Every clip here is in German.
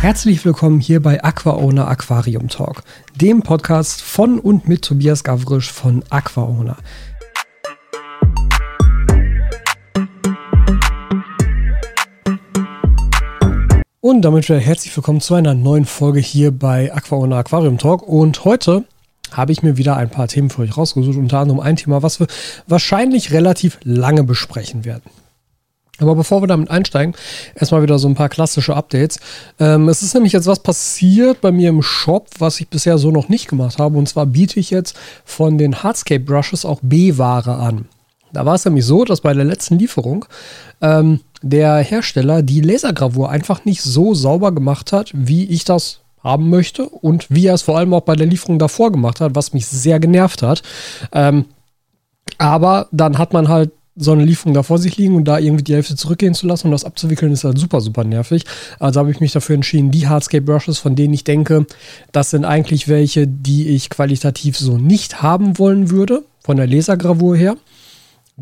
Herzlich willkommen hier bei AquaOwner Aquarium Talk, dem Podcast von und mit Tobias Gavrisch von AquaOwner. Und damit wieder herzlich willkommen zu einer neuen Folge hier bei AquaOwner Aquarium Talk. Und heute habe ich mir wieder ein paar Themen für euch rausgesucht, unter anderem ein Thema, was wir wahrscheinlich relativ lange besprechen werden. Aber bevor wir damit einsteigen, erstmal wieder so ein paar klassische Updates. Ähm, es ist nämlich jetzt was passiert bei mir im Shop, was ich bisher so noch nicht gemacht habe. Und zwar biete ich jetzt von den Hardscape Brushes auch B-Ware an. Da war es nämlich so, dass bei der letzten Lieferung ähm, der Hersteller die Lasergravur einfach nicht so sauber gemacht hat, wie ich das haben möchte und wie er es vor allem auch bei der Lieferung davor gemacht hat, was mich sehr genervt hat. Ähm, aber dann hat man halt so eine Lieferung da vor sich liegen und da irgendwie die Hälfte zurückgehen zu lassen und das abzuwickeln, ist halt super, super nervig. Also habe ich mich dafür entschieden, die Hardscape Brushes, von denen ich denke, das sind eigentlich welche, die ich qualitativ so nicht haben wollen würde, von der Lasergravur her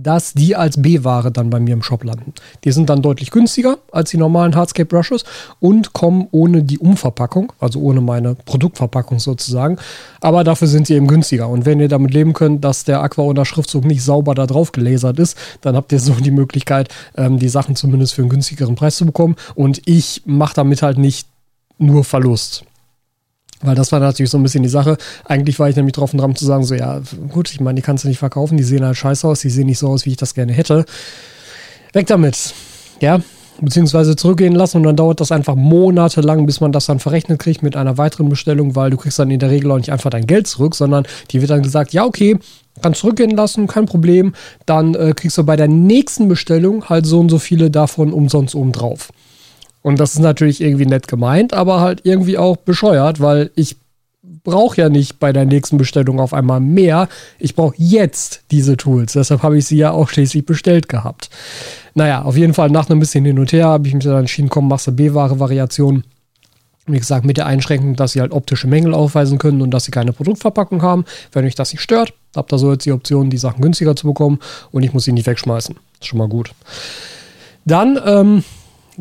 dass die als B-Ware dann bei mir im Shop landen. Die sind dann deutlich günstiger als die normalen Hardscape Brushes und kommen ohne die Umverpackung, also ohne meine Produktverpackung sozusagen. Aber dafür sind sie eben günstiger. Und wenn ihr damit leben könnt, dass der Aqua Schriftzug nicht sauber da drauf gelasert ist, dann habt ihr so die Möglichkeit, ähm, die Sachen zumindest für einen günstigeren Preis zu bekommen. Und ich mache damit halt nicht nur Verlust. Weil das war natürlich so ein bisschen die Sache. Eigentlich war ich nämlich drauf und dran zu sagen, so ja, gut, ich meine, die kannst du nicht verkaufen, die sehen halt scheiße aus, die sehen nicht so aus, wie ich das gerne hätte. Weg damit. Ja, beziehungsweise zurückgehen lassen und dann dauert das einfach monatelang, bis man das dann verrechnet kriegt mit einer weiteren Bestellung, weil du kriegst dann in der Regel auch nicht einfach dein Geld zurück, sondern die wird dann gesagt, ja, okay, kannst zurückgehen lassen, kein Problem. Dann äh, kriegst du bei der nächsten Bestellung halt so und so viele davon umsonst oben drauf. Und das ist natürlich irgendwie nett gemeint, aber halt irgendwie auch bescheuert, weil ich brauche ja nicht bei der nächsten Bestellung auf einmal mehr. Ich brauche jetzt diese Tools. Deshalb habe ich sie ja auch schließlich bestellt gehabt. Naja, auf jeden Fall nach einem bisschen hin und her habe ich mich dann entschieden, komm, machst du B-Ware-Variation. Wie gesagt, mit der Einschränkung, dass sie halt optische Mängel aufweisen können und dass sie keine Produktverpackung haben. Wenn euch das nicht stört, habt ihr so jetzt die Option, die Sachen günstiger zu bekommen und ich muss sie nicht wegschmeißen. ist schon mal gut. Dann ähm,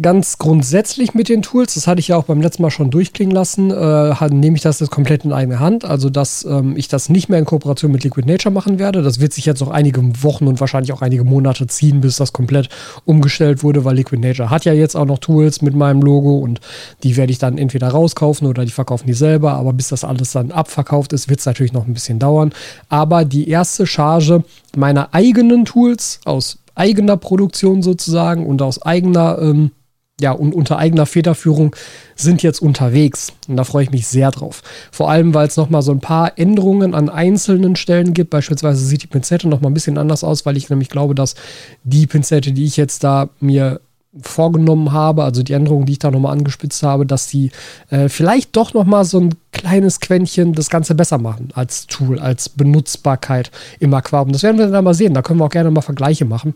ganz grundsätzlich mit den Tools, das hatte ich ja auch beim letzten Mal schon durchklingen lassen, äh, nehme ich das jetzt komplett in eigene Hand. Also, dass ähm, ich das nicht mehr in Kooperation mit Liquid Nature machen werde. Das wird sich jetzt noch einige Wochen und wahrscheinlich auch einige Monate ziehen, bis das komplett umgestellt wurde, weil Liquid Nature hat ja jetzt auch noch Tools mit meinem Logo und die werde ich dann entweder rauskaufen oder die verkaufen die selber. Aber bis das alles dann abverkauft ist, wird es natürlich noch ein bisschen dauern. Aber die erste Charge meiner eigenen Tools aus eigener Produktion sozusagen und aus eigener ähm, ja, und unter eigener Federführung sind jetzt unterwegs. Und da freue ich mich sehr drauf. Vor allem, weil es nochmal so ein paar Änderungen an einzelnen Stellen gibt. Beispielsweise sieht die Pinzette nochmal ein bisschen anders aus, weil ich nämlich glaube, dass die Pinzette, die ich jetzt da mir vorgenommen habe, also die Änderungen, die ich da nochmal angespitzt habe, dass die äh, vielleicht doch nochmal so ein kleines Quäntchen das Ganze besser machen als Tool, als Benutzbarkeit im Aquarium. Das werden wir dann mal sehen. Da können wir auch gerne mal Vergleiche machen.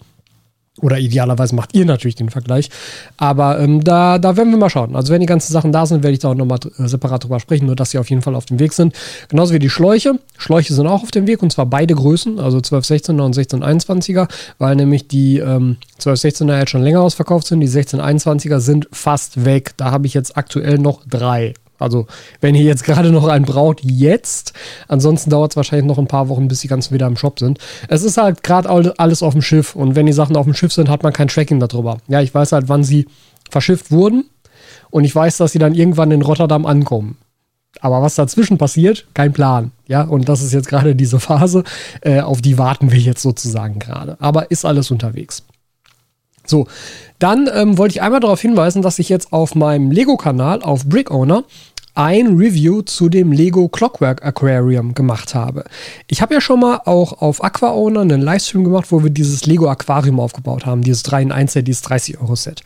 Oder idealerweise macht ihr natürlich den Vergleich. Aber ähm, da, da werden wir mal schauen. Also wenn die ganzen Sachen da sind, werde ich da auch nochmal äh, separat drüber sprechen, nur dass sie auf jeden Fall auf dem Weg sind. Genauso wie die Schläuche. Schläuche sind auch auf dem Weg und zwar beide Größen, also 1216er und 1621er, weil nämlich die ähm, 1216er jetzt schon länger ausverkauft sind. Die 1621er sind fast weg. Da habe ich jetzt aktuell noch drei. Also, wenn ihr jetzt gerade noch einen braucht, jetzt. Ansonsten dauert es wahrscheinlich noch ein paar Wochen, bis die ganzen wieder im Shop sind. Es ist halt gerade alles auf dem Schiff und wenn die Sachen auf dem Schiff sind, hat man kein Tracking darüber. Ja, ich weiß halt, wann sie verschifft wurden und ich weiß, dass sie dann irgendwann in Rotterdam ankommen. Aber was dazwischen passiert, kein Plan. Ja, und das ist jetzt gerade diese Phase, äh, auf die warten wir jetzt sozusagen gerade. Aber ist alles unterwegs. So, dann ähm, wollte ich einmal darauf hinweisen, dass ich jetzt auf meinem Lego-Kanal auf Brick Owner ein Review zu dem Lego Clockwork Aquarium gemacht habe. Ich habe ja schon mal auch auf Aqua Owner einen Livestream gemacht, wo wir dieses Lego Aquarium aufgebaut haben, dieses 3 in 1 Set, dieses 30 Euro Set.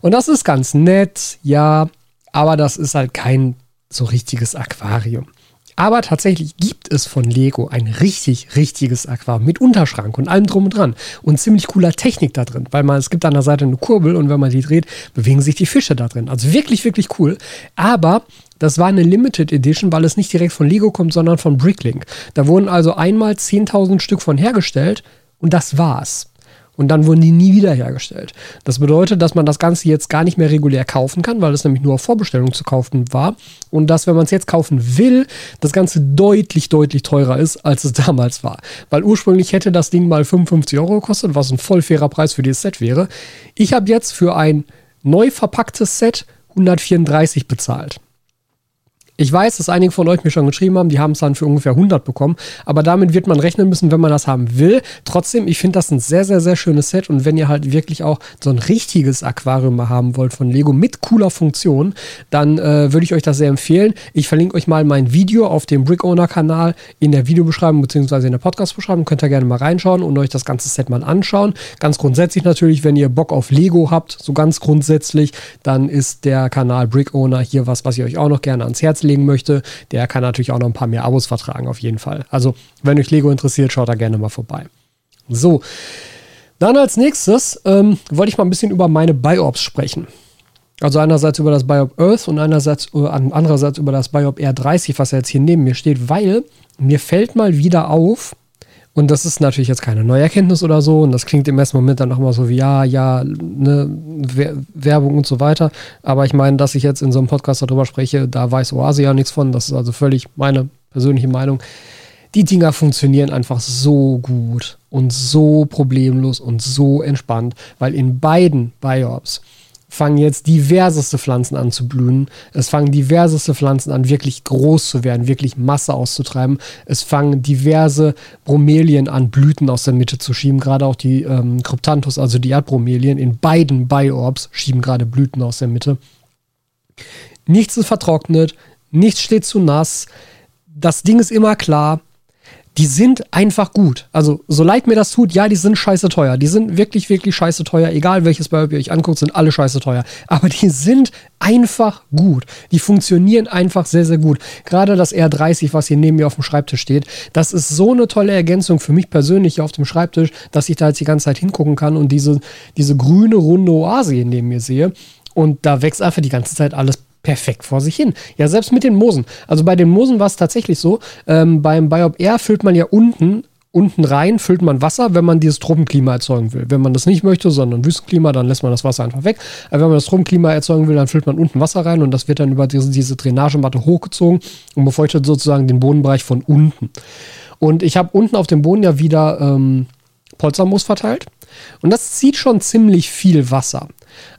Und das ist ganz nett, ja, aber das ist halt kein so richtiges Aquarium. Aber tatsächlich gibt es von Lego ein richtig, richtiges Aquarium mit Unterschrank und allem drum und dran. Und ziemlich cooler Technik da drin, weil man, es gibt an der Seite eine Kurbel und wenn man die dreht, bewegen sich die Fische da drin. Also wirklich, wirklich cool. Aber das war eine Limited Edition, weil es nicht direkt von Lego kommt, sondern von Bricklink. Da wurden also einmal 10.000 Stück von hergestellt und das war's. Und dann wurden die nie wieder hergestellt. Das bedeutet, dass man das Ganze jetzt gar nicht mehr regulär kaufen kann, weil es nämlich nur auf Vorbestellung zu kaufen war. Und dass, wenn man es jetzt kaufen will, das Ganze deutlich, deutlich teurer ist, als es damals war. Weil ursprünglich hätte das Ding mal 55 Euro gekostet, was ein voll fairer Preis für dieses Set wäre. Ich habe jetzt für ein neu verpacktes Set 134 bezahlt. Ich weiß, dass einige von euch mir schon geschrieben haben, die haben es dann für ungefähr 100 bekommen. Aber damit wird man rechnen müssen, wenn man das haben will. Trotzdem, ich finde das ein sehr, sehr, sehr schönes Set. Und wenn ihr halt wirklich auch so ein richtiges Aquarium mal haben wollt von Lego mit cooler Funktion, dann äh, würde ich euch das sehr empfehlen. Ich verlinke euch mal mein Video auf dem Brick Owner Kanal in der Videobeschreibung bzw. in der Podcast-Beschreibung. Könnt ihr gerne mal reinschauen und euch das ganze Set mal anschauen. Ganz grundsätzlich natürlich, wenn ihr Bock auf Lego habt, so ganz grundsätzlich, dann ist der Kanal Brick Owner hier was, was ich euch auch noch gerne ans Herz legen möchte, der kann natürlich auch noch ein paar mehr Abos vertragen, auf jeden Fall. Also, wenn euch Lego interessiert, schaut da gerne mal vorbei. So. Dann als nächstes ähm, wollte ich mal ein bisschen über meine Biops sprechen. Also einerseits über das Biop Earth und einerseits, äh, andererseits über das Biop R30, was ja jetzt hier neben mir steht, weil mir fällt mal wieder auf, und das ist natürlich jetzt keine neue Erkenntnis oder so. Und das klingt im ersten Moment dann nochmal so wie, ja, ja, ne, Werbung und so weiter. Aber ich meine, dass ich jetzt in so einem Podcast darüber spreche, da weiß Oase ja nichts von. Das ist also völlig meine persönliche Meinung. Die Dinger funktionieren einfach so gut und so problemlos und so entspannt, weil in beiden Biops fangen jetzt diverseste Pflanzen an zu blühen. Es fangen diverseste Pflanzen an, wirklich groß zu werden, wirklich Masse auszutreiben. Es fangen diverse Bromelien an, Blüten aus der Mitte zu schieben. Gerade auch die ähm, Cryptanthus, also die Erdbromelien, in beiden Biorbs schieben gerade Blüten aus der Mitte. Nichts ist vertrocknet, nichts steht zu nass. Das Ding ist immer klar die sind einfach gut. Also, so leid mir das tut, ja, die sind scheiße teuer. Die sind wirklich, wirklich scheiße teuer. Egal welches Bio ihr euch anguckt, sind alle scheiße teuer. Aber die sind einfach gut. Die funktionieren einfach sehr, sehr gut. Gerade das R30, was hier neben mir auf dem Schreibtisch steht, das ist so eine tolle Ergänzung für mich persönlich hier auf dem Schreibtisch, dass ich da jetzt die ganze Zeit hingucken kann und diese, diese grüne, runde Oase hier neben mir sehe. Und da wächst einfach die ganze Zeit alles perfekt vor sich hin. Ja, selbst mit den Moosen. Also bei den Moosen war es tatsächlich so, ähm, beim Biop Air füllt man ja unten unten rein füllt man Wasser, wenn man dieses Tropenklima erzeugen will. Wenn man das nicht möchte, sondern Wüstenklima, dann lässt man das Wasser einfach weg. Aber wenn man das Tropenklima erzeugen will, dann füllt man unten Wasser rein und das wird dann über diese, diese Drainagematte hochgezogen und befeuchtet sozusagen den Bodenbereich von unten. Und ich habe unten auf dem Boden ja wieder ähm, Polstermoos verteilt. Und das zieht schon ziemlich viel Wasser.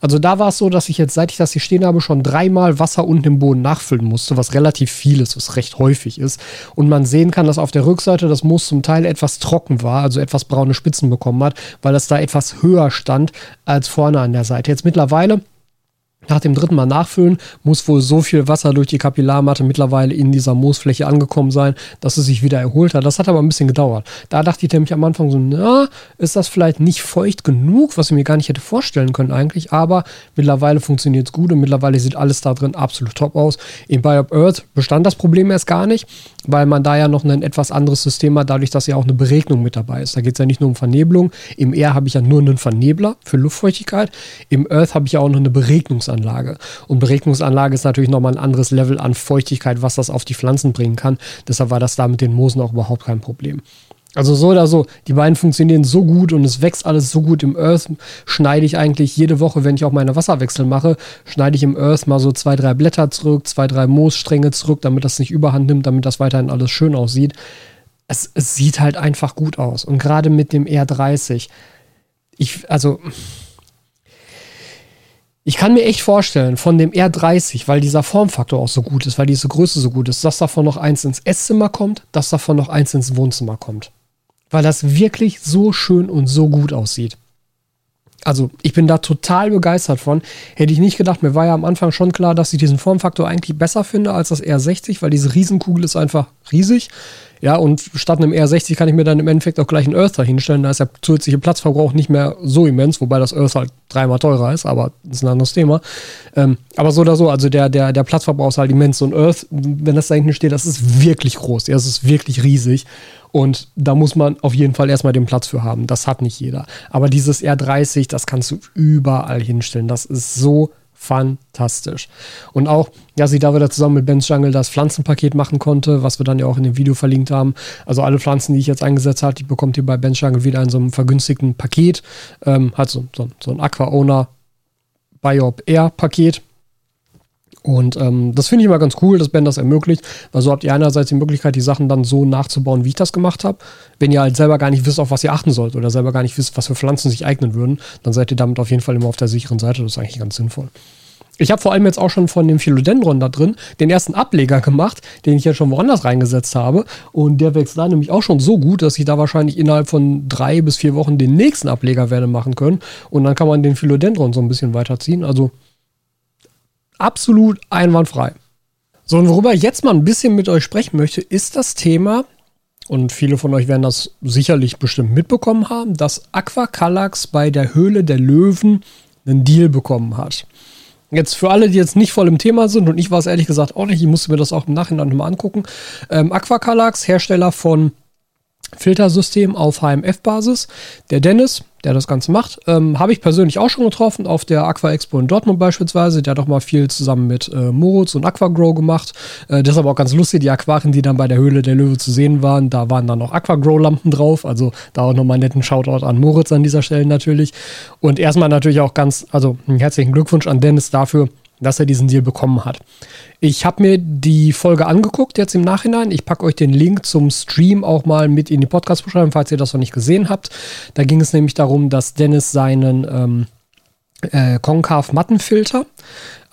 Also da war es so, dass ich jetzt, seit ich das hier stehen habe, schon dreimal Wasser unten im Boden nachfüllen musste, was relativ viel ist, was recht häufig ist. Und man sehen kann, dass auf der Rückseite das Moos zum Teil etwas trocken war, also etwas braune Spitzen bekommen hat, weil das da etwas höher stand als vorne an der Seite. Jetzt mittlerweile nach dem dritten Mal nachfüllen muss wohl so viel Wasser durch die Kapillarmatte mittlerweile in dieser Moosfläche angekommen sein, dass es sich wieder erholt hat. Das hat aber ein bisschen gedauert. Da dachte ich nämlich am Anfang so, na, ist das vielleicht nicht feucht genug, was ich mir gar nicht hätte vorstellen können eigentlich. Aber mittlerweile funktioniert es gut und mittlerweile sieht alles da drin absolut top aus. In Biop Earth bestand das Problem erst gar nicht, weil man da ja noch ein etwas anderes System hat, dadurch, dass ja auch eine Beregnung mit dabei ist. Da geht es ja nicht nur um Vernebelung. Im Air habe ich ja nur einen Vernebler für Luftfeuchtigkeit. Im Earth habe ich ja auch noch eine Beregnungsanlage. Beregnungsanlage. Und Beregnungsanlage ist natürlich nochmal ein anderes Level an Feuchtigkeit, was das auf die Pflanzen bringen kann. Deshalb war das da mit den Moosen auch überhaupt kein Problem. Also so oder so, die beiden funktionieren so gut und es wächst alles so gut im Earth. Schneide ich eigentlich jede Woche, wenn ich auch meine Wasserwechsel mache, schneide ich im Earth mal so zwei, drei Blätter zurück, zwei, drei Moosstränge zurück, damit das nicht überhand nimmt, damit das weiterhin alles schön aussieht. Es, es sieht halt einfach gut aus. Und gerade mit dem R30, ich, also ich kann mir echt vorstellen, von dem R30, weil dieser Formfaktor auch so gut ist, weil diese Größe so gut ist, dass davon noch eins ins Esszimmer kommt, dass davon noch eins ins Wohnzimmer kommt. Weil das wirklich so schön und so gut aussieht. Also, ich bin da total begeistert von. Hätte ich nicht gedacht, mir war ja am Anfang schon klar, dass ich diesen Formfaktor eigentlich besser finde als das R60, weil diese Riesenkugel ist einfach riesig. Ja, und statt einem R60 kann ich mir dann im Endeffekt auch gleich einen Earther hinstellen. Da ist der zusätzliche Platzverbrauch nicht mehr so immens, wobei das Earth halt dreimal teurer ist, aber das ist ein anderes Thema. Ähm, aber so oder so, also der, der, der Platzverbrauch ist halt immens. Und Earth, wenn das da hinten steht, das ist wirklich groß. Ja, das ist wirklich riesig. Und da muss man auf jeden Fall erstmal den Platz für haben. Das hat nicht jeder. Aber dieses R30, das kannst du überall hinstellen. Das ist so fantastisch. Und auch, dass sie da wieder zusammen mit Ben's Jungle das Pflanzenpaket machen konnte, was wir dann ja auch in dem Video verlinkt haben. Also alle Pflanzen, die ich jetzt eingesetzt habe, die bekommt ihr bei Ben's Jungle wieder in so einem vergünstigten Paket. Ähm, hat so, so, so ein Aqua Owner Biop Air Paket. Und ähm, das finde ich immer ganz cool, dass Ben das ermöglicht, weil so habt ihr einerseits die Möglichkeit, die Sachen dann so nachzubauen, wie ich das gemacht habe. Wenn ihr halt selber gar nicht wisst, auf was ihr achten sollt oder selber gar nicht wisst, was für Pflanzen sich eignen würden, dann seid ihr damit auf jeden Fall immer auf der sicheren Seite. Das ist eigentlich ganz sinnvoll. Ich habe vor allem jetzt auch schon von dem Philodendron da drin den ersten Ableger gemacht, den ich ja schon woanders reingesetzt habe. Und der wächst da nämlich auch schon so gut, dass ich da wahrscheinlich innerhalb von drei bis vier Wochen den nächsten Ableger werde machen können. Und dann kann man den Philodendron so ein bisschen weiterziehen. Also absolut einwandfrei. So, und worüber ich jetzt mal ein bisschen mit euch sprechen möchte, ist das Thema, und viele von euch werden das sicherlich bestimmt mitbekommen haben, dass Aquacalax bei der Höhle der Löwen einen Deal bekommen hat. Jetzt für alle, die jetzt nicht voll im Thema sind, und ich war es ehrlich gesagt auch nicht, ich musste mir das auch im Nachhinein nochmal angucken. Ähm, Aquacalax, Hersteller von Filtersystem auf HMF-Basis. Der Dennis, der das Ganze macht, ähm, habe ich persönlich auch schon getroffen, auf der Aqua Expo in Dortmund beispielsweise. Der hat auch mal viel zusammen mit äh, Moritz und Aquagrow gemacht. Äh, deshalb auch ganz lustig, die Aquarien, die dann bei der Höhle der Löwe zu sehen waren, da waren dann noch Aquagrow-Lampen drauf. Also da auch nochmal einen netten Shoutout an Moritz an dieser Stelle natürlich. Und erstmal natürlich auch ganz, also einen herzlichen Glückwunsch an Dennis dafür, dass er diesen Deal bekommen hat. Ich habe mir die Folge angeguckt jetzt im Nachhinein. Ich packe euch den Link zum Stream auch mal mit in die Podcast-Beschreibung, falls ihr das noch nicht gesehen habt. Da ging es nämlich darum, dass Dennis seinen ähm, äh, Konkav-Mattenfilter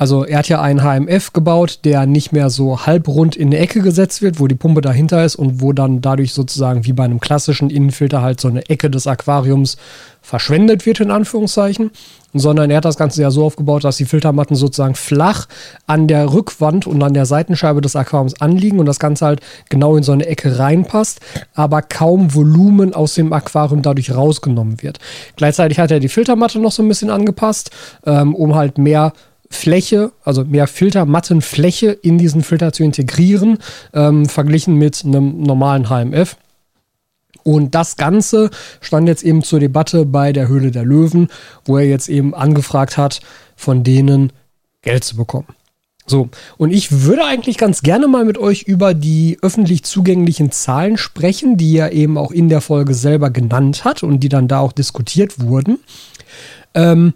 also er hat ja einen HMF gebaut, der nicht mehr so halbrund in eine Ecke gesetzt wird, wo die Pumpe dahinter ist und wo dann dadurch sozusagen wie bei einem klassischen Innenfilter halt so eine Ecke des Aquariums verschwendet wird, in Anführungszeichen. Sondern er hat das Ganze ja so aufgebaut, dass die Filtermatten sozusagen flach an der Rückwand und an der Seitenscheibe des Aquariums anliegen und das Ganze halt genau in so eine Ecke reinpasst, aber kaum Volumen aus dem Aquarium dadurch rausgenommen wird. Gleichzeitig hat er die Filtermatte noch so ein bisschen angepasst, ähm, um halt mehr Fläche, also mehr Filtermattenfläche in diesen Filter zu integrieren, ähm, verglichen mit einem normalen HMF. Und das Ganze stand jetzt eben zur Debatte bei der Höhle der Löwen, wo er jetzt eben angefragt hat, von denen Geld zu bekommen. So, und ich würde eigentlich ganz gerne mal mit euch über die öffentlich zugänglichen Zahlen sprechen, die er eben auch in der Folge selber genannt hat und die dann da auch diskutiert wurden. Ähm,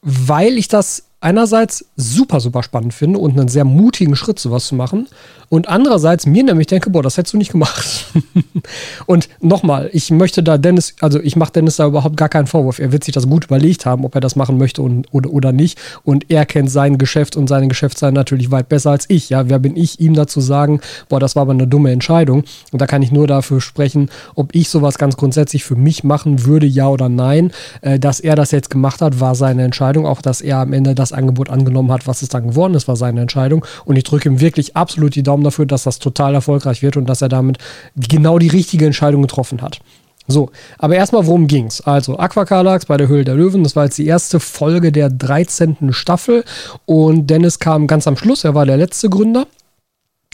weil ich das einerseits super, super spannend finde und einen sehr mutigen Schritt, sowas zu machen. Und andererseits mir nämlich denke, boah, das hättest du nicht gemacht. und nochmal, ich möchte da Dennis, also ich mache Dennis da überhaupt gar keinen Vorwurf. Er wird sich das gut überlegt haben, ob er das machen möchte und, oder, oder nicht. Und er kennt sein Geschäft und seine Geschäftsseite natürlich weit besser als ich. Ja, wer bin ich, ihm dazu sagen, boah, das war aber eine dumme Entscheidung. Und da kann ich nur dafür sprechen, ob ich sowas ganz grundsätzlich für mich machen würde, ja oder nein. Äh, dass er das jetzt gemacht hat, war seine Entscheidung. Auch, dass er am Ende das Angebot angenommen hat, was es dann geworden ist, war seine Entscheidung. Und ich drücke ihm wirklich absolut die Daumen dafür, dass das total erfolgreich wird und dass er damit genau die richtige Entscheidung getroffen hat. So, aber erstmal, worum ging's? Also, Aquacalax bei der Höhle der Löwen, das war jetzt die erste Folge der 13. Staffel und Dennis kam ganz am Schluss, er war der letzte Gründer.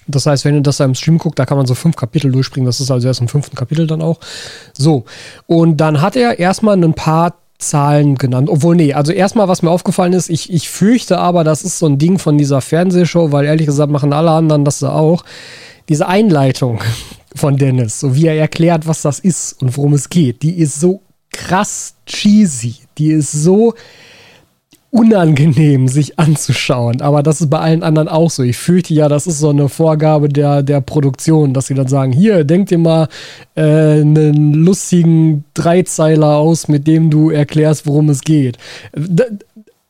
Das heißt, wenn ihr das da im Stream guckt, da kann man so fünf Kapitel durchspringen. Das ist also erst im fünften Kapitel dann auch. So, und dann hat er erstmal ein paar Zahlen genannt. Obwohl, nee, also erstmal, was mir aufgefallen ist, ich, ich fürchte aber, das ist so ein Ding von dieser Fernsehshow, weil ehrlich gesagt machen alle anderen das auch. Diese Einleitung von Dennis, so wie er erklärt, was das ist und worum es geht, die ist so krass cheesy. Die ist so, unangenehm, sich anzuschauen. Aber das ist bei allen anderen auch so. Ich fürchte ja, das ist so eine Vorgabe der, der Produktion, dass sie dann sagen, hier, denk dir mal äh, einen lustigen Dreizeiler aus, mit dem du erklärst, worum es geht.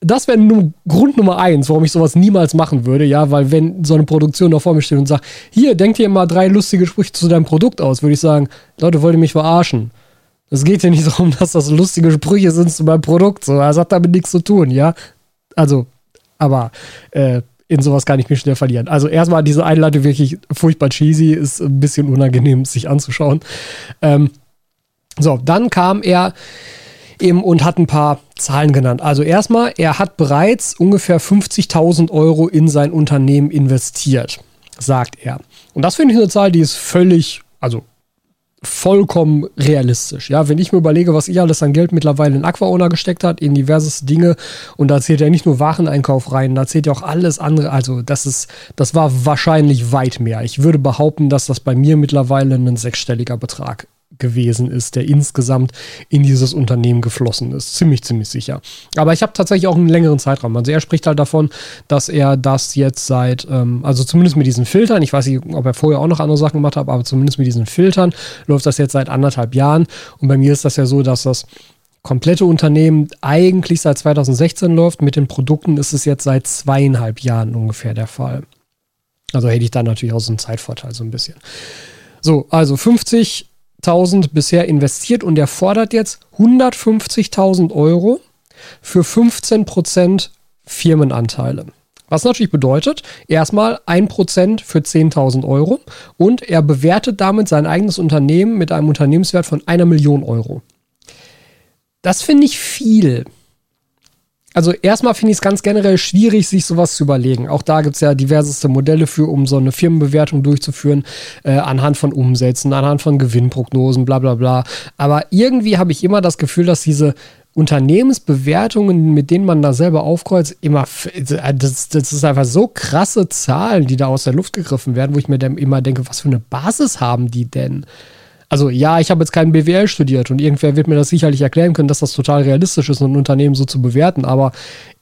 das wäre nur Grund Nummer eins, warum ich sowas niemals machen würde, ja, weil wenn so eine Produktion da vor mir steht und sagt, hier, denk dir mal drei lustige Sprüche zu deinem Produkt aus, würde ich sagen, Leute, wollt ihr mich verarschen? Es geht ja nicht darum, dass das lustige Sprüche sind zu meinem Produkt. So, das hat damit nichts zu tun, ja. Also, aber äh, in sowas kann ich mich schnell verlieren. Also erstmal diese Einleitung wirklich furchtbar cheesy, ist ein bisschen unangenehm, sich anzuschauen. Ähm, so, dann kam er eben und hat ein paar Zahlen genannt. Also erstmal, er hat bereits ungefähr 50.000 Euro in sein Unternehmen investiert, sagt er. Und das finde ich eine Zahl, die ist völlig, also vollkommen realistisch. Ja, wenn ich mir überlege, was ich alles an Geld mittlerweile in Aquaona gesteckt hat, in diverse Dinge, und da zählt ja nicht nur Wareneinkauf rein, da zählt ja auch alles andere. Also, das ist, das war wahrscheinlich weit mehr. Ich würde behaupten, dass das bei mir mittlerweile ein sechsstelliger Betrag gewesen ist, der insgesamt in dieses Unternehmen geflossen ist. Ziemlich, ziemlich sicher. Aber ich habe tatsächlich auch einen längeren Zeitraum. Also er spricht halt davon, dass er das jetzt seit, ähm, also zumindest mit diesen Filtern, ich weiß nicht, ob er vorher auch noch andere Sachen gemacht hat, aber zumindest mit diesen Filtern läuft das jetzt seit anderthalb Jahren. Und bei mir ist das ja so, dass das komplette Unternehmen eigentlich seit 2016 läuft. Mit den Produkten ist es jetzt seit zweieinhalb Jahren ungefähr der Fall. Also hätte ich da natürlich auch so einen Zeitvorteil so ein bisschen. So, also 50 100.000 bisher investiert und er fordert jetzt 150.000 Euro für 15% Firmenanteile. Was natürlich bedeutet, erstmal 1% für 10.000 Euro und er bewertet damit sein eigenes Unternehmen mit einem Unternehmenswert von einer Million Euro. Das finde ich viel also erstmal finde ich es ganz generell schwierig, sich sowas zu überlegen. Auch da gibt es ja diverseste Modelle für, um so eine Firmenbewertung durchzuführen, äh, anhand von Umsätzen, anhand von Gewinnprognosen, bla bla bla. Aber irgendwie habe ich immer das Gefühl, dass diese Unternehmensbewertungen, mit denen man da selber aufkreuzt, immer, das, das ist einfach so krasse Zahlen, die da aus der Luft gegriffen werden, wo ich mir dann immer denke, was für eine Basis haben die denn? Also ja, ich habe jetzt keinen BWL studiert und irgendwer wird mir das sicherlich erklären können, dass das total realistisch ist, ein Unternehmen so zu bewerten. Aber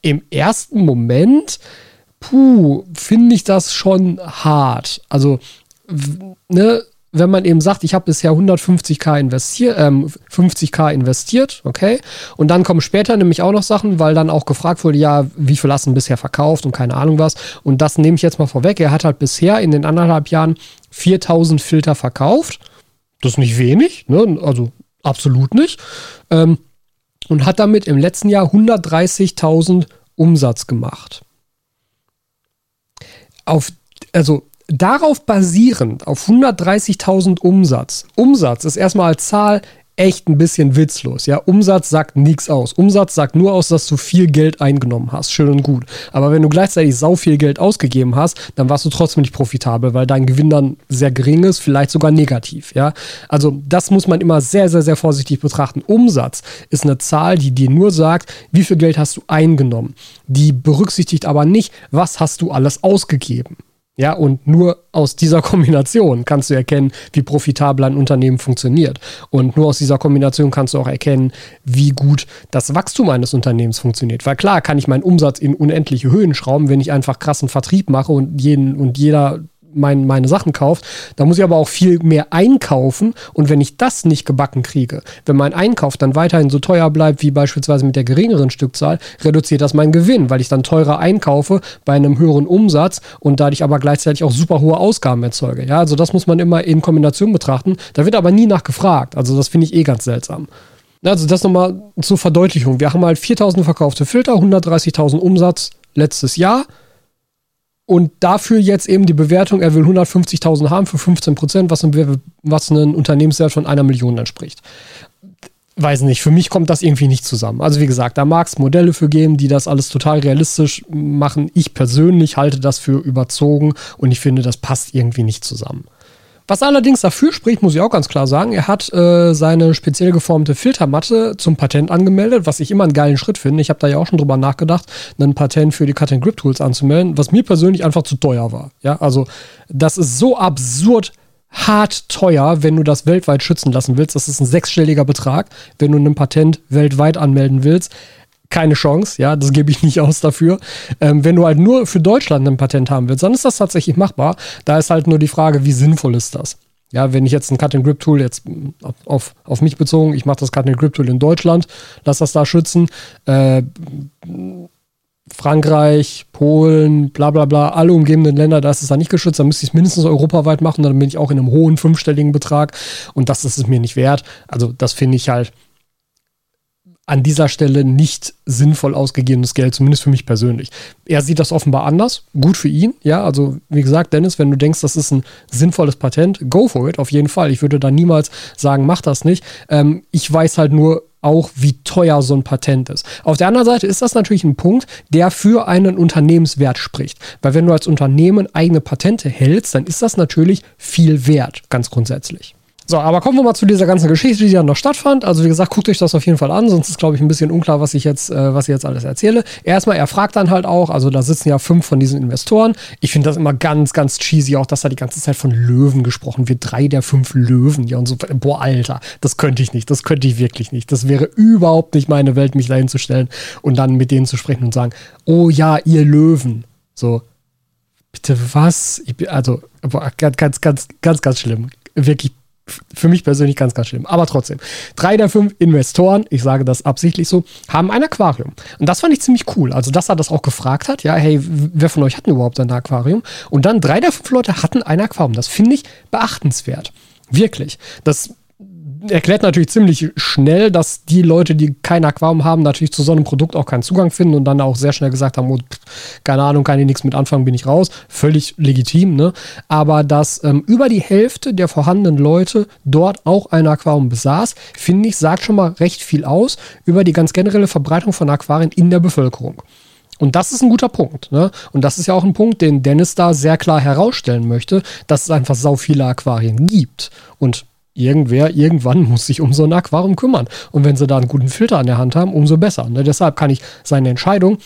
im ersten Moment, puh, finde ich das schon hart. Also, ne, wenn man eben sagt, ich habe bisher 150k investiert, ähm, 50k investiert, okay, und dann kommen später nämlich auch noch Sachen, weil dann auch gefragt wurde, ja, wie viel hast du bisher verkauft und keine Ahnung was. Und das nehme ich jetzt mal vorweg. Er hat halt bisher in den anderthalb Jahren 4000 Filter verkauft das ist nicht wenig, ne? also absolut nicht. Ähm, und hat damit im letzten Jahr 130.000 Umsatz gemacht. Auf, also darauf basierend, auf 130.000 Umsatz. Umsatz ist erstmal als Zahl echt ein bisschen witzlos. Ja, Umsatz sagt nichts aus. Umsatz sagt nur aus, dass du viel Geld eingenommen hast. Schön und gut. Aber wenn du gleichzeitig sau viel Geld ausgegeben hast, dann warst du trotzdem nicht profitabel, weil dein Gewinn dann sehr gering ist, vielleicht sogar negativ. Ja, also das muss man immer sehr, sehr, sehr vorsichtig betrachten. Umsatz ist eine Zahl, die dir nur sagt, wie viel Geld hast du eingenommen. Die berücksichtigt aber nicht, was hast du alles ausgegeben. Ja, und nur aus dieser Kombination kannst du erkennen, wie profitabel ein Unternehmen funktioniert. Und nur aus dieser Kombination kannst du auch erkennen, wie gut das Wachstum eines Unternehmens funktioniert. Weil klar kann ich meinen Umsatz in unendliche Höhen schrauben, wenn ich einfach krassen Vertrieb mache und jeden und jeder mein, meine Sachen kauft. Da muss ich aber auch viel mehr einkaufen. Und wenn ich das nicht gebacken kriege, wenn mein Einkauf dann weiterhin so teuer bleibt wie beispielsweise mit der geringeren Stückzahl, reduziert das meinen Gewinn, weil ich dann teurer einkaufe bei einem höheren Umsatz und dadurch aber gleichzeitig auch super hohe Ausgaben erzeuge. Ja, also das muss man immer in Kombination betrachten. Da wird aber nie nachgefragt. Also das finde ich eh ganz seltsam. Also das nochmal zur Verdeutlichung. Wir haben halt 4000 verkaufte Filter, 130.000 Umsatz letztes Jahr. Und dafür jetzt eben die Bewertung, er will 150.000 haben für 15 Prozent, was, was einen Unternehmenswert von einer Million entspricht. Weiß nicht, für mich kommt das irgendwie nicht zusammen. Also wie gesagt, da mag es Modelle für geben, die das alles total realistisch machen. Ich persönlich halte das für überzogen und ich finde, das passt irgendwie nicht zusammen. Was allerdings dafür spricht, muss ich auch ganz klar sagen, er hat äh, seine speziell geformte Filtermatte zum Patent angemeldet, was ich immer einen geilen Schritt finde. Ich habe da ja auch schon drüber nachgedacht, ein Patent für die Cut and Grip Tools anzumelden, was mir persönlich einfach zu teuer war. Ja, also das ist so absurd hart teuer, wenn du das weltweit schützen lassen willst. Das ist ein sechsstelliger Betrag, wenn du ein Patent weltweit anmelden willst keine Chance, ja, das gebe ich nicht aus dafür. Ähm, wenn du halt nur für Deutschland ein Patent haben willst, dann ist das tatsächlich machbar. Da ist halt nur die Frage, wie sinnvoll ist das? Ja, wenn ich jetzt ein Cut-and-Grip-Tool jetzt auf, auf mich bezogen, ich mache das Cut-and-Grip-Tool in Deutschland, lass das da schützen. Äh, Frankreich, Polen, bla bla bla, alle umgebenden Länder, da ist es dann nicht geschützt, dann müsste ich es mindestens europaweit machen, dann bin ich auch in einem hohen fünfstelligen Betrag und das ist es mir nicht wert. Also das finde ich halt, an dieser Stelle nicht sinnvoll ausgegebenes Geld, zumindest für mich persönlich. Er sieht das offenbar anders. Gut für ihn, ja. Also, wie gesagt, Dennis, wenn du denkst, das ist ein sinnvolles Patent, go for it, auf jeden Fall. Ich würde da niemals sagen, mach das nicht. Ähm, ich weiß halt nur auch, wie teuer so ein Patent ist. Auf der anderen Seite ist das natürlich ein Punkt, der für einen Unternehmenswert spricht. Weil wenn du als Unternehmen eigene Patente hältst, dann ist das natürlich viel wert, ganz grundsätzlich. So, aber kommen wir mal zu dieser ganzen Geschichte, die dann noch stattfand. Also wie gesagt, guckt euch das auf jeden Fall an, sonst ist, glaube ich, ein bisschen unklar, was ich jetzt, äh, was ich jetzt alles erzähle. Erstmal, er fragt dann halt auch, also da sitzen ja fünf von diesen Investoren. Ich finde das immer ganz, ganz cheesy, auch dass da die ganze Zeit von Löwen gesprochen wird. Drei der fünf Löwen, ja, und so. Boah, Alter, das könnte ich nicht, das könnte ich wirklich nicht. Das wäre überhaupt nicht meine Welt, mich dahin zu stellen und dann mit denen zu sprechen und sagen, oh ja, ihr Löwen. So, bitte was? Ich, also, ganz, ganz, ganz, ganz schlimm. Wirklich für mich persönlich ganz, ganz schlimm. Aber trotzdem, drei der fünf Investoren, ich sage das absichtlich so, haben ein Aquarium. Und das fand ich ziemlich cool. Also, dass er das auch gefragt hat, ja, hey, wer von euch hat denn überhaupt ein Aquarium? Und dann drei der fünf Leute hatten ein Aquarium. Das finde ich beachtenswert. Wirklich. Das erklärt natürlich ziemlich schnell, dass die Leute, die kein Aquarium haben, natürlich zu so einem Produkt auch keinen Zugang finden und dann auch sehr schnell gesagt haben, oh, pff, keine Ahnung, kann ich nichts mit anfangen, bin ich raus. Völlig legitim, ne? Aber dass ähm, über die Hälfte der vorhandenen Leute dort auch ein Aquarium besaß, finde ich, sagt schon mal recht viel aus über die ganz generelle Verbreitung von Aquarien in der Bevölkerung. Und das ist ein guter Punkt. Ne? Und das ist ja auch ein Punkt, den Dennis da sehr klar herausstellen möchte, dass es einfach sau viele Aquarien gibt. Und irgendwer irgendwann muss sich um so ein Aquarium kümmern. Und wenn sie da einen guten Filter an der Hand haben, umso besser. Ne? Deshalb kann ich seine Entscheidung,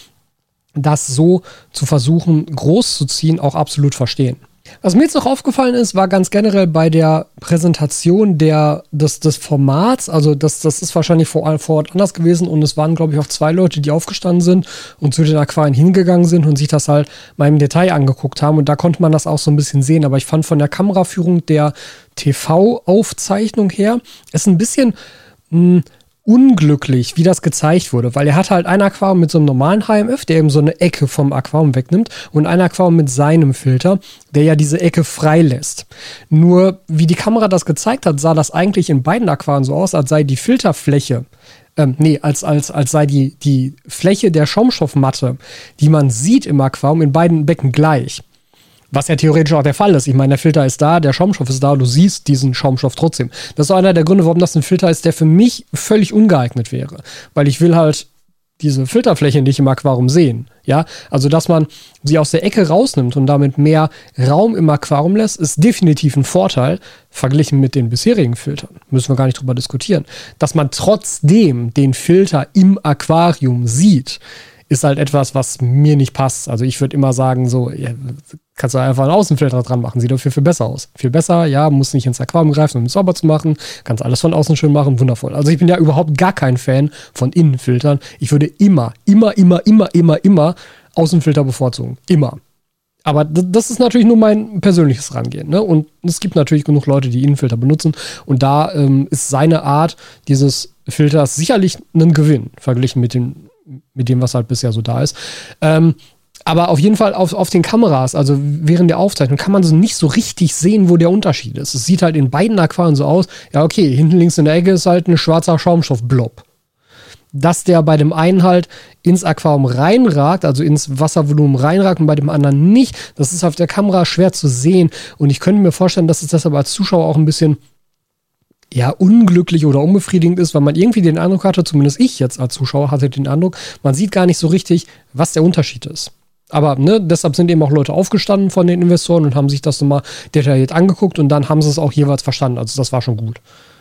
das so zu versuchen, groß zu ziehen, auch absolut verstehen. Was mir jetzt noch aufgefallen ist, war ganz generell bei der Präsentation der, des, des Formats, also das, das ist wahrscheinlich vor, vor Ort anders gewesen und es waren, glaube ich, auch zwei Leute, die aufgestanden sind und zu den Aquarien hingegangen sind und sich das halt mal im Detail angeguckt haben. Und da konnte man das auch so ein bisschen sehen, aber ich fand von der Kameraführung der TV-Aufzeichnung her, ist ein bisschen mh, hm, unglücklich, wie das gezeigt wurde, weil er hat halt ein Aquarium mit so einem normalen HMF, der eben so eine Ecke vom Aquarium wegnimmt und ein Aquarium mit seinem Filter, der ja diese Ecke freilässt. Nur wie die Kamera das gezeigt hat, sah das eigentlich in beiden Aquarien so aus, als sei die Filterfläche ähm, nee, als, als, als sei die, die Fläche der Schaumstoffmatte, die man sieht im Aquarium, in beiden Becken gleich. Was ja theoretisch auch der Fall ist. Ich meine, der Filter ist da, der Schaumstoff ist da, du siehst diesen Schaumstoff trotzdem. Das ist einer der Gründe, warum das ein Filter ist, der für mich völlig ungeeignet wäre. Weil ich will halt diese Filterfläche nicht im Aquarium sehen. Ja, also dass man sie aus der Ecke rausnimmt und damit mehr Raum im Aquarium lässt, ist definitiv ein Vorteil verglichen mit den bisherigen Filtern. Müssen wir gar nicht drüber diskutieren. Dass man trotzdem den Filter im Aquarium sieht, ist halt etwas, was mir nicht passt. Also ich würde immer sagen, so, ja, kannst du einfach einen Außenfilter dran machen, sieht dafür viel besser aus. Viel besser, ja, muss nicht ins Aquarium greifen, um es sauber zu machen, kannst alles von außen schön machen, wundervoll. Also ich bin ja überhaupt gar kein Fan von Innenfiltern. Ich würde immer, immer, immer, immer, immer, immer Außenfilter bevorzugen. Immer. Aber das ist natürlich nur mein persönliches Rangehen. Ne? Und es gibt natürlich genug Leute, die Innenfilter benutzen. Und da ähm, ist seine Art dieses Filters sicherlich ein Gewinn, verglichen mit den mit dem, was halt bisher so da ist. Ähm, aber auf jeden Fall auf, auf den Kameras, also während der Aufzeichnung, kann man so nicht so richtig sehen, wo der Unterschied ist. Es sieht halt in beiden Aquarien so aus, ja, okay, hinten links in der Ecke ist halt ein schwarzer Schaumstoffblob. Dass der bei dem einen halt ins Aquarium reinragt, also ins Wasservolumen reinragt und bei dem anderen nicht, das ist auf der Kamera schwer zu sehen. Und ich könnte mir vorstellen, dass es deshalb als Zuschauer auch ein bisschen ja, unglücklich oder unbefriedigend ist, weil man irgendwie den Eindruck hatte, zumindest ich jetzt als Zuschauer hatte den Eindruck, man sieht gar nicht so richtig, was der Unterschied ist. Aber ne, deshalb sind eben auch Leute aufgestanden von den Investoren und haben sich das nochmal detailliert angeguckt und dann haben sie es auch jeweils verstanden. Also das war schon gut.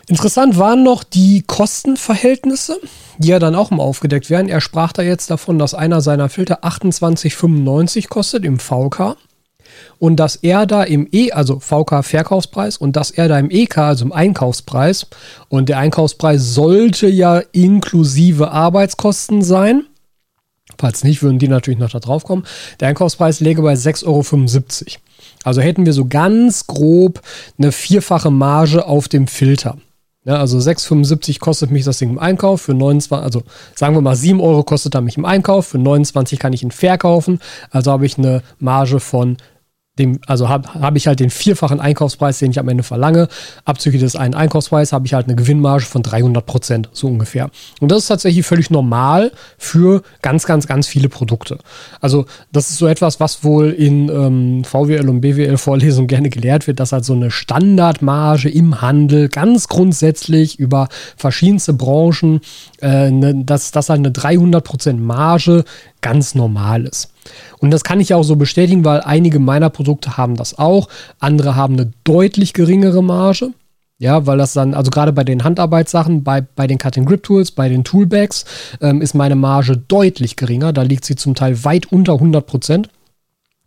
Interessant waren noch die Kostenverhältnisse, die ja dann auch mal aufgedeckt werden. Er sprach da jetzt davon, dass einer seiner Filter 28,95 kostet im VK und dass er da im E, also VK Verkaufspreis und dass er da im EK, also im Einkaufspreis und der Einkaufspreis sollte ja inklusive Arbeitskosten sein. Falls nicht, würden die natürlich noch da drauf kommen. Der Einkaufspreis läge bei 6,75 Euro. Also hätten wir so ganz grob eine vierfache Marge auf dem Filter. Ja, also 6,75 kostet mich das Ding im Einkauf. Für 29, also sagen wir mal 7 Euro kostet er mich im Einkauf. Für 29 kann ich ihn verkaufen. Also habe ich eine Marge von dem, also habe hab ich halt den vierfachen Einkaufspreis, den ich am Ende verlange. Abzüglich des einen Einkaufspreises habe ich halt eine Gewinnmarge von 300 Prozent, so ungefähr. Und das ist tatsächlich völlig normal für ganz, ganz, ganz viele Produkte. Also das ist so etwas, was wohl in ähm, VWL und BWL-Vorlesungen gerne gelehrt wird, dass halt so eine Standardmarge im Handel ganz grundsätzlich über verschiedenste Branchen, äh, ne, dass das halt eine 300 Prozent Marge ganz normal ist. Und das kann ich auch so bestätigen, weil einige meiner Produkte haben das auch. Andere haben eine deutlich geringere Marge. Ja, weil das dann, also gerade bei den Handarbeitssachen, bei, bei den Cutting Grip Tools, bei den Toolbags, ähm, ist meine Marge deutlich geringer. Da liegt sie zum Teil weit unter 100 Prozent.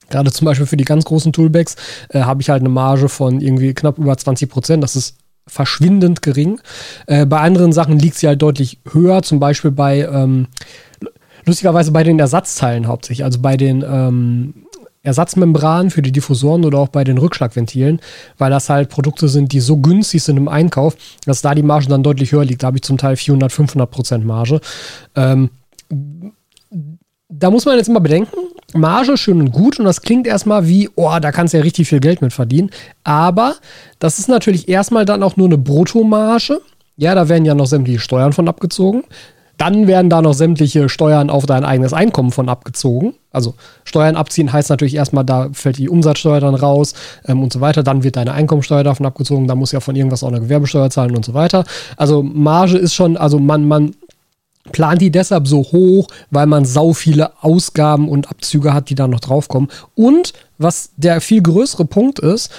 Gerade zum Beispiel für die ganz großen Toolbags äh, habe ich halt eine Marge von irgendwie knapp über 20 Prozent. Das ist verschwindend gering. Äh, bei anderen Sachen liegt sie halt deutlich höher, zum Beispiel bei, ähm, lustigerweise bei den Ersatzteilen hauptsächlich, also bei den ähm, Ersatzmembranen für die Diffusoren oder auch bei den Rückschlagventilen, weil das halt Produkte sind, die so günstig sind im Einkauf, dass da die Marge dann deutlich höher liegt. Da habe ich zum Teil 400, 500 Prozent Marge. Ähm, da muss man jetzt immer bedenken, Marge schön und gut und das klingt erstmal wie, oh, da kannst du ja richtig viel Geld mit verdienen. Aber das ist natürlich erstmal dann auch nur eine Bruttomarge. Ja, da werden ja noch sämtliche Steuern von abgezogen. Dann werden da noch sämtliche Steuern auf dein eigenes Einkommen von abgezogen. Also Steuern abziehen heißt natürlich erstmal, da fällt die Umsatzsteuer dann raus ähm, und so weiter. Dann wird deine Einkommensteuer davon abgezogen. Da muss ja von irgendwas auch eine Gewerbesteuer zahlen und so weiter. Also Marge ist schon, also man, man plant die deshalb so hoch, weil man sau viele Ausgaben und Abzüge hat, die da noch draufkommen. Und was der viel größere Punkt ist,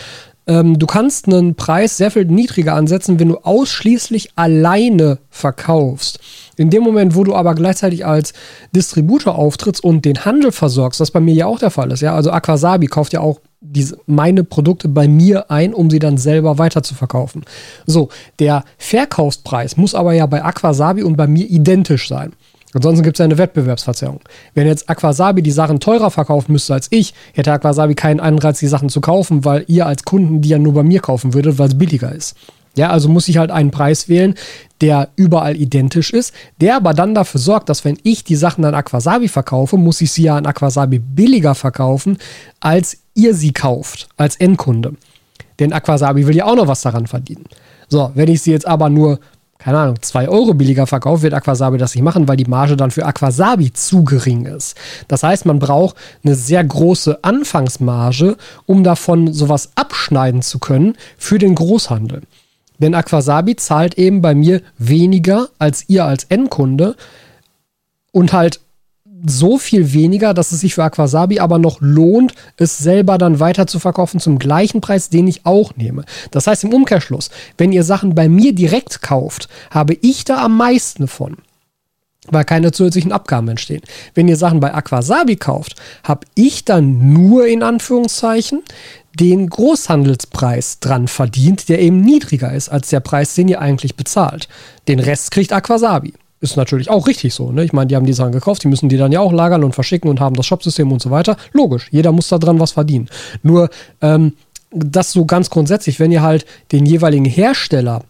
ähm, du kannst einen Preis sehr viel niedriger ansetzen, wenn du ausschließlich alleine verkaufst. In dem Moment, wo du aber gleichzeitig als Distributor auftrittst und den Handel versorgst, was bei mir ja auch der Fall ist, ja, also Aquasabi kauft ja auch diese, meine Produkte bei mir ein, um sie dann selber weiter. So, der Verkaufspreis muss aber ja bei Aquasabi und bei mir identisch sein. Ansonsten gibt es ja eine Wettbewerbsverzerrung. Wenn jetzt Aquasabi die Sachen teurer verkaufen müsste als ich, hätte Aquasabi keinen Anreiz, die Sachen zu kaufen, weil ihr als Kunden die ja nur bei mir kaufen würdet, weil es billiger ist. Ja, also muss ich halt einen Preis wählen, der überall identisch ist, der aber dann dafür sorgt, dass wenn ich die Sachen an Aquasabi verkaufe, muss ich sie ja an Aquasabi billiger verkaufen, als ihr sie kauft, als Endkunde. Denn Aquasabi will ja auch noch was daran verdienen. So, wenn ich sie jetzt aber nur keine Ahnung, 2 Euro billiger verkauft, wird Aquasabi das nicht machen, weil die Marge dann für Aquasabi zu gering ist. Das heißt, man braucht eine sehr große Anfangsmarge, um davon sowas abschneiden zu können für den Großhandel. Denn Aquasabi zahlt eben bei mir weniger als ihr als Endkunde und halt so viel weniger, dass es sich für Aquasabi aber noch lohnt, es selber dann weiter zu verkaufen zum gleichen Preis, den ich auch nehme. Das heißt im Umkehrschluss, wenn ihr Sachen bei mir direkt kauft, habe ich da am meisten von weil keine zusätzlichen Abgaben entstehen. Wenn ihr Sachen bei Aquasabi kauft, habe ich dann nur in Anführungszeichen den Großhandelspreis dran verdient, der eben niedriger ist als der Preis, den ihr eigentlich bezahlt. Den Rest kriegt Aquasabi. Ist natürlich auch richtig so. Ne? Ich meine, die haben die Sachen gekauft, die müssen die dann ja auch lagern und verschicken und haben das Shopsystem und so weiter. Logisch, jeder muss da dran was verdienen. Nur ähm, das so ganz grundsätzlich, wenn ihr halt den jeweiligen Hersteller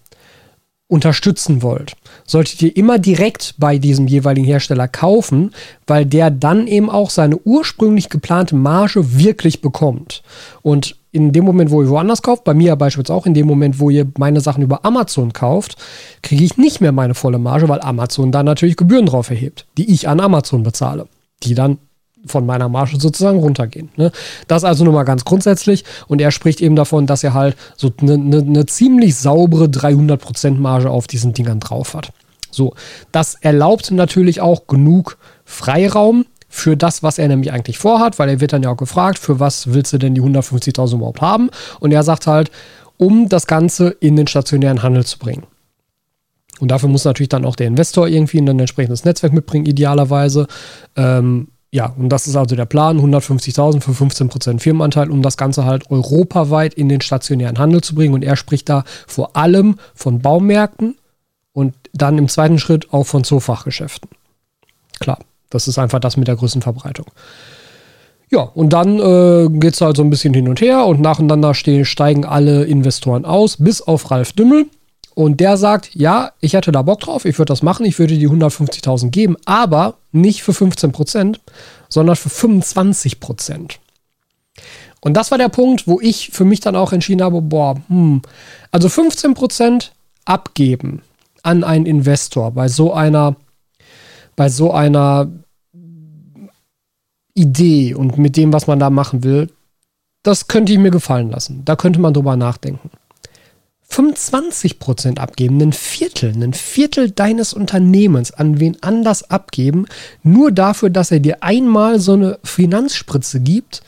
unterstützen wollt, solltet ihr immer direkt bei diesem jeweiligen Hersteller kaufen, weil der dann eben auch seine ursprünglich geplante Marge wirklich bekommt. Und in dem Moment, wo ihr woanders kauft, bei mir beispielsweise auch in dem Moment, wo ihr meine Sachen über Amazon kauft, kriege ich nicht mehr meine volle Marge, weil Amazon da natürlich Gebühren drauf erhebt, die ich an Amazon bezahle, die dann von meiner Marge sozusagen runtergehen. Ne? Das also nur mal ganz grundsätzlich. Und er spricht eben davon, dass er halt so eine ne, ne ziemlich saubere 300% Marge auf diesen Dingern drauf hat. So, das erlaubt natürlich auch genug Freiraum für das, was er nämlich eigentlich vorhat, weil er wird dann ja auch gefragt, für was willst du denn die 150.000 überhaupt haben? Und er sagt halt, um das Ganze in den stationären Handel zu bringen. Und dafür muss natürlich dann auch der Investor irgendwie ein entsprechendes Netzwerk mitbringen, idealerweise. Ähm, ja, und das ist also der Plan, 150.000 für 15% Firmenanteil, um das Ganze halt europaweit in den stationären Handel zu bringen. Und er spricht da vor allem von Baumärkten und dann im zweiten Schritt auch von Zoofachgeschäften. Klar, das ist einfach das mit der größten Verbreitung. Ja, und dann äh, geht es halt so ein bisschen hin und her und nacheinander stehen, steigen alle Investoren aus, bis auf Ralf Dümmel. Und der sagt, ja, ich hätte da Bock drauf, ich würde das machen, ich würde die 150.000 geben, aber nicht für 15 Prozent, sondern für 25 Prozent. Und das war der Punkt, wo ich für mich dann auch entschieden habe, boah, hm, also 15 Prozent abgeben an einen Investor bei so einer, bei so einer Idee und mit dem, was man da machen will, das könnte ich mir gefallen lassen. Da könnte man drüber nachdenken. 25% abgeben, ein Viertel, ein Viertel deines Unternehmens an wen anders abgeben, nur dafür, dass er dir einmal so eine Finanzspritze gibt,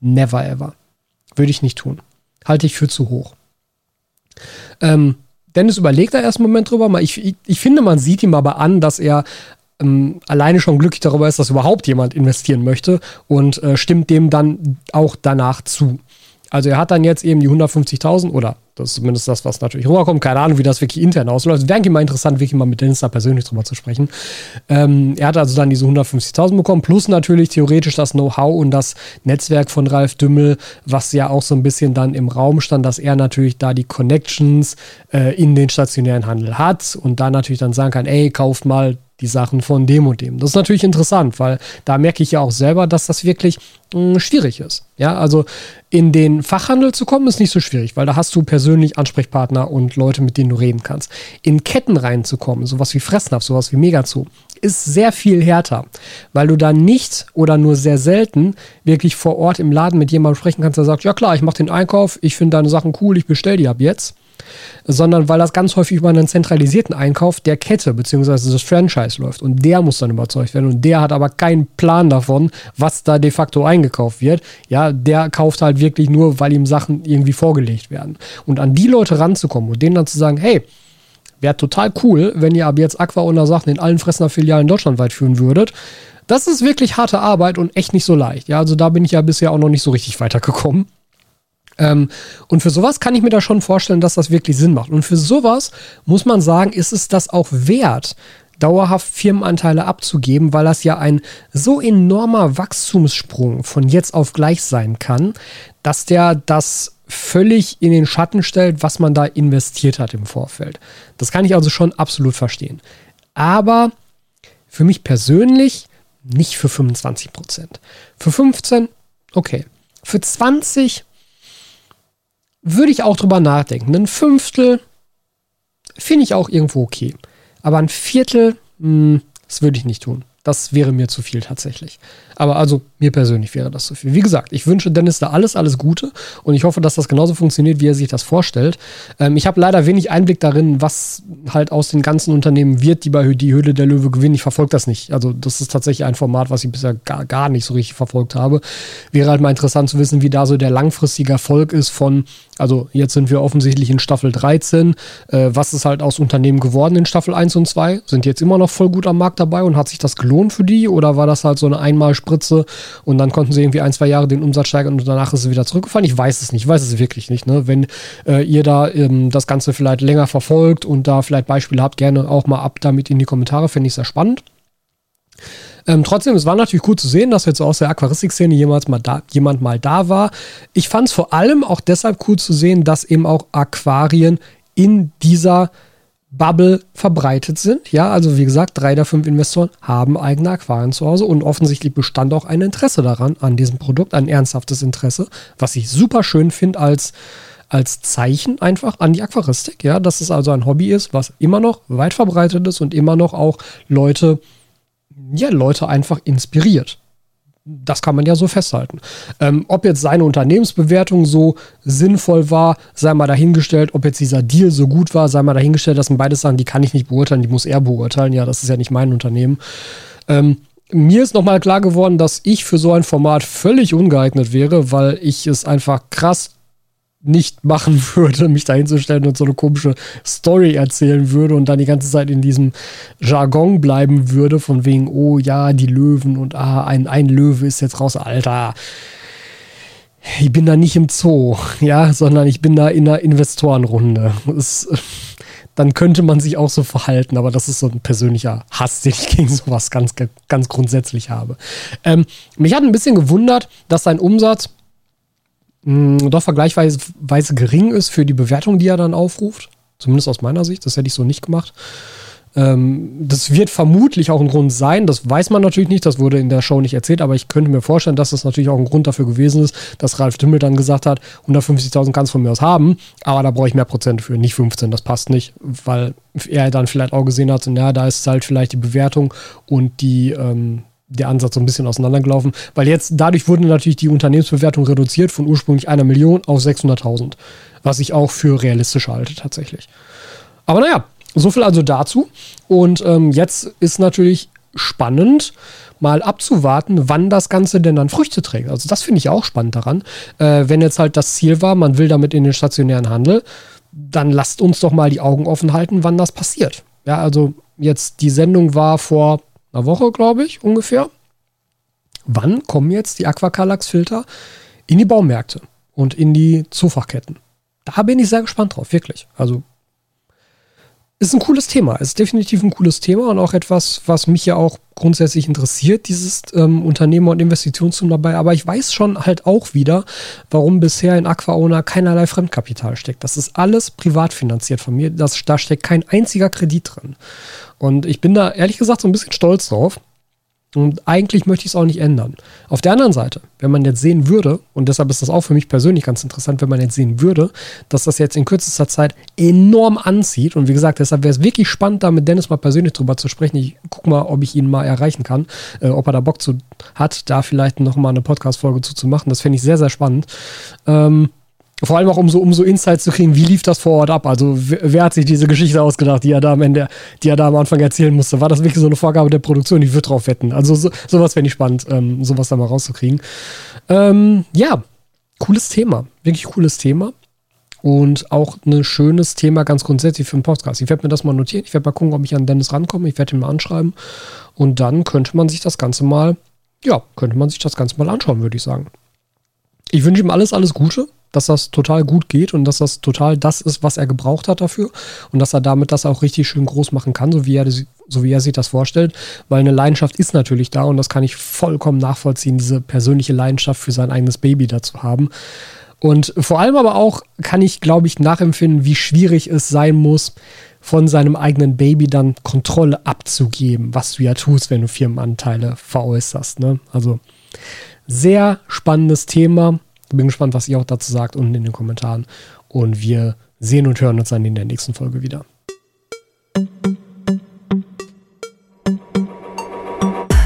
never ever. Würde ich nicht tun. Halte ich für zu hoch. Ähm, Dennis überlegt da erst einen Moment drüber. Ich, ich, ich, finde, man sieht ihm aber an, dass er ähm, alleine schon glücklich darüber ist, dass überhaupt jemand investieren möchte und äh, stimmt dem dann auch danach zu. Also er hat dann jetzt eben die 150.000 oder das ist zumindest das, was natürlich rüberkommt. Keine Ahnung, wie das wirklich intern ausläuft. Wäre eigentlich mal interessant, wirklich mal mit Dennis da persönlich drüber zu sprechen. Ähm, er hat also dann diese 150.000 bekommen, plus natürlich theoretisch das Know-how und das Netzwerk von Ralf Dümmel, was ja auch so ein bisschen dann im Raum stand, dass er natürlich da die Connections äh, in den stationären Handel hat und da natürlich dann sagen kann, ey, kauft mal die Sachen von dem und dem. Das ist natürlich interessant, weil da merke ich ja auch selber, dass das wirklich mh, hm, schwierig ist. Ja, also in den Fachhandel zu kommen ist nicht so schwierig, weil da hast du persönlich Ansprechpartner und Leute, mit denen du reden kannst. In Ketten reinzukommen, sowas wie Fressnapf, sowas wie Megazoo, ist sehr viel härter, weil du da nicht oder nur sehr selten wirklich vor Ort im Laden mit jemandem sprechen kannst, der sagt, ja klar, ich mache den Einkauf, ich finde deine Sachen cool, ich bestelle die ab jetzt sondern weil das ganz häufig über einen zentralisierten Einkauf der Kette bzw. des Franchise läuft. Und der muss dann überzeugt werden. Und der hat aber keinen Plan davon, was da de facto eingekauft wird. Ja, der kauft halt wirklich nur, weil ihm Sachen irgendwie vorgelegt werden. Und an die Leute ranzukommen und denen dann zu sagen, hey, wäre total cool, wenn ihr ab jetzt Aqua unter Sachen in allen Fressner Filialen deutschlandweit führen würdet. Das ist wirklich harte Arbeit und echt nicht so leicht. Ja, also da bin ich ja bisher auch noch nicht so richtig weitergekommen. Ähm, und für sowas kann ich mir da schon vorstellen, dass das wirklich Sinn macht. Und für sowas muss man sagen, ist es das auch wert, dauerhaft Firmenanteile abzugeben, weil das ja ein so enormer Wachstumssprung von jetzt auf gleich sein kann, dass der das völlig in den Schatten stellt, was man da investiert hat im Vorfeld. Das kann ich also schon absolut verstehen. Aber für mich persönlich nicht für 25 Prozent. Für 15, okay. Für 20 würde ich auch drüber nachdenken. Ein Fünftel finde ich auch irgendwo okay. Aber ein Viertel, mh, hm, das würde ich nicht tun. Das wäre mir zu viel tatsächlich. Aber also mir persönlich wäre das zu viel. Wie gesagt, ich wünsche Dennis da alles, alles Gute und ich hoffe, dass das genauso funktioniert, wie er sich das vorstellt. Ähm, ich habe leider wenig Einblick darin, was halt aus den ganzen Unternehmen wird, die bei die Höhle der Löwe gewinnen. Ich verfolge das nicht. Also das ist tatsächlich ein Format, was ich bisher gar, gar nicht so richtig verfolgt habe. Wäre halt mal interessant zu wissen, wie da so der langfristige Erfolg ist von, also jetzt sind wir offensichtlich in Staffel 13. Äh, was ist halt aus Unternehmen geworden in Staffel 1 und 2? Sind jetzt immer noch voll gut am Markt dabei und hat sich das gelohnt für die? Oder war das halt so eine Einmalspritze und dann konnten sie irgendwie ein, zwei Jahre den Umsatz steigern und danach ist es wieder zurückgefallen? Ich weiß es nicht, ich weiß es wirklich nicht. Ne? Wenn äh, ihr da ähm, das Ganze vielleicht länger verfolgt und da vielleicht Beispiele habt, gerne auch mal ab damit in die Kommentare, finde ich sehr spannend. Ähm, trotzdem, es war natürlich gut zu sehen, dass jetzt aus der Aquaristik-Szene jemand mal da, jemand mal da war. Ich fand es vor allem auch deshalb cool zu sehen, dass eben auch Aquarien in dieser Bubble verbreitet sind. Ja, also wie gesagt, drei der fünf Investoren haben eigene Aquarien zu Hause und offensichtlich bestand auch ein Interesse daran, an diesem Produkt, ein ernsthaftes Interesse, was ich super schön finde als, als Zeichen einfach an die Aquaristik. Ja, dass es also ein Hobby ist, was immer noch weit verbreitet ist und immer noch auch Leute, ja, Leute einfach inspiriert das kann man ja so festhalten. Ähm, ob jetzt seine Unternehmensbewertung so sinnvoll war, sei mal dahingestellt. Ob jetzt dieser Deal so gut war, sei mal dahingestellt. Das sind beides Sachen, die kann ich nicht beurteilen, die muss er beurteilen. Ja, das ist ja nicht mein Unternehmen. Ähm, mir ist nochmal klar geworden, dass ich für so ein Format völlig ungeeignet wäre, weil ich es einfach krass nicht machen würde, mich da hinzustellen und so eine komische Story erzählen würde und dann die ganze Zeit in diesem Jargon bleiben würde, von wegen, oh ja, die Löwen und ah, ein, ein Löwe ist jetzt raus, Alter. Ich bin da nicht im Zoo, ja, sondern ich bin da in einer Investorenrunde. Das, dann könnte man sich auch so verhalten, aber das ist so ein persönlicher Hass, den ich gegen sowas ganz, ganz grundsätzlich habe. Ähm, mich hat ein bisschen gewundert, dass sein Umsatz mh, doch vergleichsweise gering ist für die Bewertung, die er dann aufruft. Zumindest aus meiner Sicht. Das hätte ich so nicht gemacht. Ähm, das wird vermutlich auch ein Grund sein. Das weiß man natürlich nicht. Das wurde in der Show nicht erzählt. Aber ich könnte mir vorstellen, dass das natürlich auch ein Grund dafür gewesen ist, dass Ralf Dümmel dann gesagt hat, 150.000 kannst du von mir aus haben. Aber da brauche ich mehr Prozent für. Nicht 15. Das passt nicht. Weil er dann vielleicht auch gesehen hat, ja, da ist halt vielleicht die Bewertung und die, ähm, der Ansatz so ein bisschen auseinandergelaufen, weil jetzt dadurch wurde natürlich die Unternehmensbewertung reduziert von ursprünglich einer Million auf 600.000, was ich auch für realistisch halte tatsächlich. Aber naja, so viel also dazu. Und ähm, jetzt ist natürlich spannend, mal abzuwarten, wann das Ganze denn dann Früchte trägt. Also das finde ich auch spannend daran. Äh, wenn jetzt halt das Ziel war, man will damit in den stationären Handel, dann lasst uns doch mal die Augen offen halten, wann das passiert. Ja, also jetzt die Sendung war vor einer Woche, glaube ich, ungefähr. Wann kommen jetzt die Aquacalax-Filter in die Baumärkte und in die Zufachketten? Da bin ich sehr gespannt drauf, wirklich. Also ist ein cooles Thema. Ist definitiv ein cooles Thema und auch etwas, was mich ja auch grundsätzlich interessiert, dieses ähm, Unternehmer- und Investitionstum dabei. Aber ich weiß schon halt auch wieder, warum bisher in Aquaona keinerlei Fremdkapital steckt. Das ist alles privat finanziert von mir. Das, da steckt kein einziger Kredit drin. Und ich bin da ehrlich gesagt so ein bisschen stolz drauf. Und eigentlich möchte ich es auch nicht ändern. Auf der anderen Seite, wenn man jetzt sehen würde, und deshalb ist das auch für mich persönlich ganz interessant, wenn man jetzt sehen würde, dass das jetzt in kürzester Zeit enorm anzieht. Und wie gesagt, deshalb wäre es wirklich spannend, da mit Dennis mal persönlich drüber zu sprechen. Ich gucke mal, ob ich ihn mal erreichen kann, äh, ob er da Bock zu hat, da vielleicht noch mal eine Podcast-Folge zu, zu machen. Das fände ich sehr, sehr spannend. Ähm, vor allem auch um so, um so Insights zu kriegen, wie lief das vor Ort ab? Also wer, wer, hat sich diese Geschichte ausgedacht, die er da am Ende, die er da am Anfang erzählen musste? War das wirklich so eine Vorgabe der Produktion? Ich würde drauf wetten. Also so, sowas fände ich spannend, ähm, sowas da mal rauszukriegen. Ähm, ja, cooles Thema. Wirklich cooles Thema. Und auch ein schönes Thema ganz grundsätzlich für einen Podcast. Ich werde mir das mal notieren. Ich werde mal gucken, ob ich an Dennis rankomme. Ich werde ihn mal anschreiben. Und dann könnte man sich das Ganze mal, ja, könnte man sich das Ganze mal anschauen, würde ich sagen. Ich wünsche ihm alles, alles Gute dass das total gut geht und dass das total das ist, was er gebraucht hat dafür und dass er damit das auch richtig schön groß machen kann, so wie er, so wie er sich das vorstellt, weil eine Leidenschaft ist natürlich da und das kann ich vollkommen nachvollziehen, diese persönliche Leidenschaft für sein eigenes Baby dazu haben. Und vor allem aber auch kann ich, glaube ich, nachempfinden, wie schwierig es sein muss, von seinem eigenen Baby dann Kontrolle abzugeben, was du ja tust, wenn du Firmenanteile veräußerst. Ne? Also sehr spannendes Thema bin gespannt, was ihr auch dazu sagt unten in den Kommentaren. Und wir sehen und hören uns dann in der nächsten Folge wieder.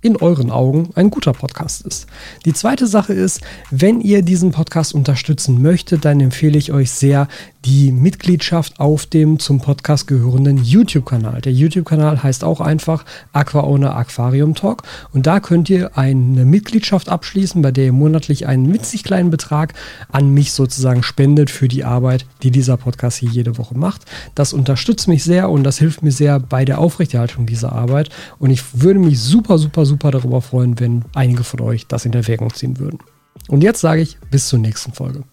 in euren Augen ein guter Podcast ist. Die zweite Sache ist, wenn ihr diesen Podcast unterstützen möchtet, dann empfehle ich euch sehr, die Mitgliedschaft auf dem zum Podcast gehörenden YouTube-Kanal. Der YouTube-Kanal heißt auch einfach Aqua Owner Aquarium Talk und da könnt ihr eine Mitgliedschaft abschließen, bei der ihr monatlich einen witzig kleinen Betrag an mich sozusagen spendet für die Arbeit, die dieser Podcast hier jede Woche macht. Das unterstützt mich sehr und das hilft mir sehr bei der Aufrechterhaltung dieser Arbeit und ich würde mich super, super, super darüber freuen, wenn einige von euch das in Erwägung ziehen würden. Und jetzt sage ich bis zur nächsten Folge.